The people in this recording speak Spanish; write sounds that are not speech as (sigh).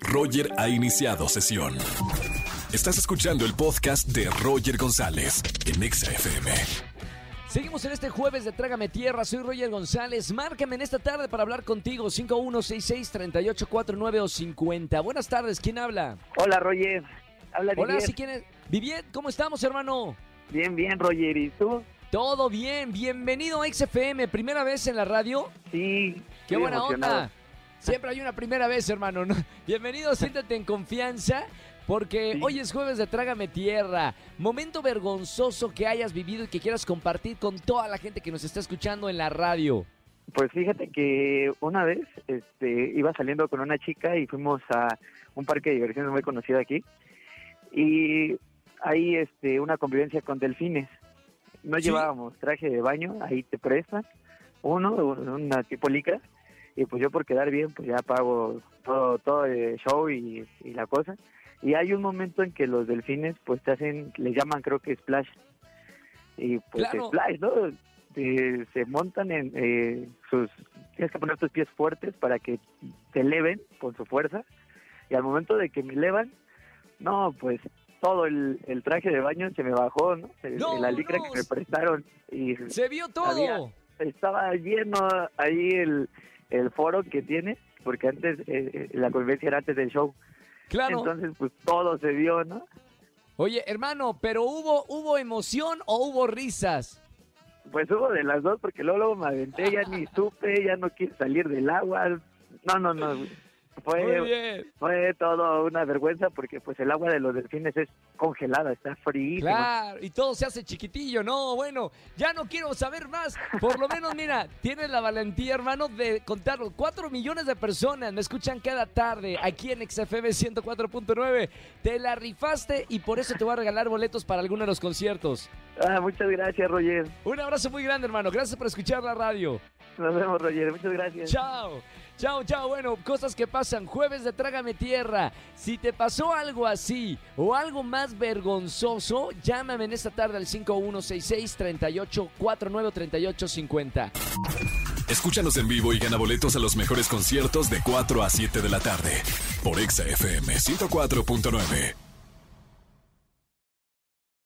Roger ha iniciado sesión. Estás escuchando el podcast de Roger González en Exa FM. Seguimos en este jueves de Trágame Tierra. Soy Roger González. Márcame en esta tarde para hablar contigo. 5166-3849 o 50. Buenas tardes. ¿Quién habla? Hola, Roger. Habla Hola, Didier. si quieres. Viviet, ¿cómo estamos, hermano? Bien, bien, Roger. ¿Y tú? Todo bien. Bienvenido a XFM. ¿Primera vez en la radio? Sí. ¡Qué buena emocionado. onda! Siempre hay una primera vez, hermano. ¿no? (laughs) Bienvenido, siéntate en confianza. Porque Sí. hoy es jueves de Trágame Tierra. Momento vergonzoso que hayas vivido y que quieras compartir con toda la gente que nos está escuchando en la radio. Pues fíjate que una vez este, iba saliendo con una chica y fuimos a un parque de diversiones muy conocido aquí. Y hay este, una convivencia con delfines. No Sí. llevábamos traje de baño, ahí te prestan uno, una tipo licra. Y pues yo por quedar bien, pues ya pago todo, todo el show y, y la cosa. Y hay un momento en que los delfines pues te hacen, le llaman creo que splash. Y pues Claro. splash, ¿no? Eh, se montan en eh, sus... Tienes que poner tus pies fuertes para que te eleven con su fuerza. Y al momento de que me elevan, no, pues todo el, el traje de baño se me bajó, ¿no? El- No, la licra no. que me prestaron. Y Se vio todo. Había- estaba lleno ahí el, el foro que tiene, porque antes eh, eh, la convivencia era antes del show. Claro. Entonces, pues todo se vio, ¿no? Oye, hermano, pero hubo hubo emoción o hubo risas. Pues hubo de las dos, porque luego, luego me aventé, ya ni supe, ya no quise salir del agua. No, no, no. Fue, fue todo una vergüenza porque pues el agua de los delfines es congelada, está frío. Claro, y todo se hace chiquitillo, no, bueno, ya no quiero saber más. Por lo menos, mira, tienes la valentía, hermano, de contarlo. Cuatro millones de personas me escuchan cada tarde aquí en XFM 104.9. Te la rifaste y por eso te voy a regalar boletos para alguno de los conciertos. Ah, muchas gracias, Roger. Un abrazo muy grande, hermano. Gracias por escuchar la radio. (laughs) Nos vemos, Roger. Muchas gracias. Chao. Chao, chao. Bueno, cosas que pasan. Jueves de Trágame Tierra. Si te pasó algo así o algo más vergonzoso, llámame en esta tarde al 5166-3849-3850. Escúchanos en vivo y gana boletos a los mejores conciertos de 4 a 7 de la tarde por Exa FM 104.9.